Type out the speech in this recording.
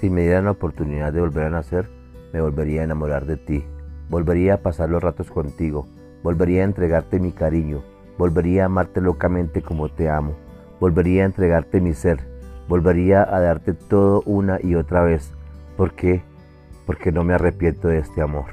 Si me dieran la oportunidad de volver a nacer, me volvería a enamorar de ti. Volvería a pasar los ratos contigo. Volvería a entregarte mi cariño. Volvería a amarte locamente como te amo. Volvería a entregarte mi ser. Volvería a darte todo una y otra vez. ¿Por qué? Porque no me arrepiento de este amor.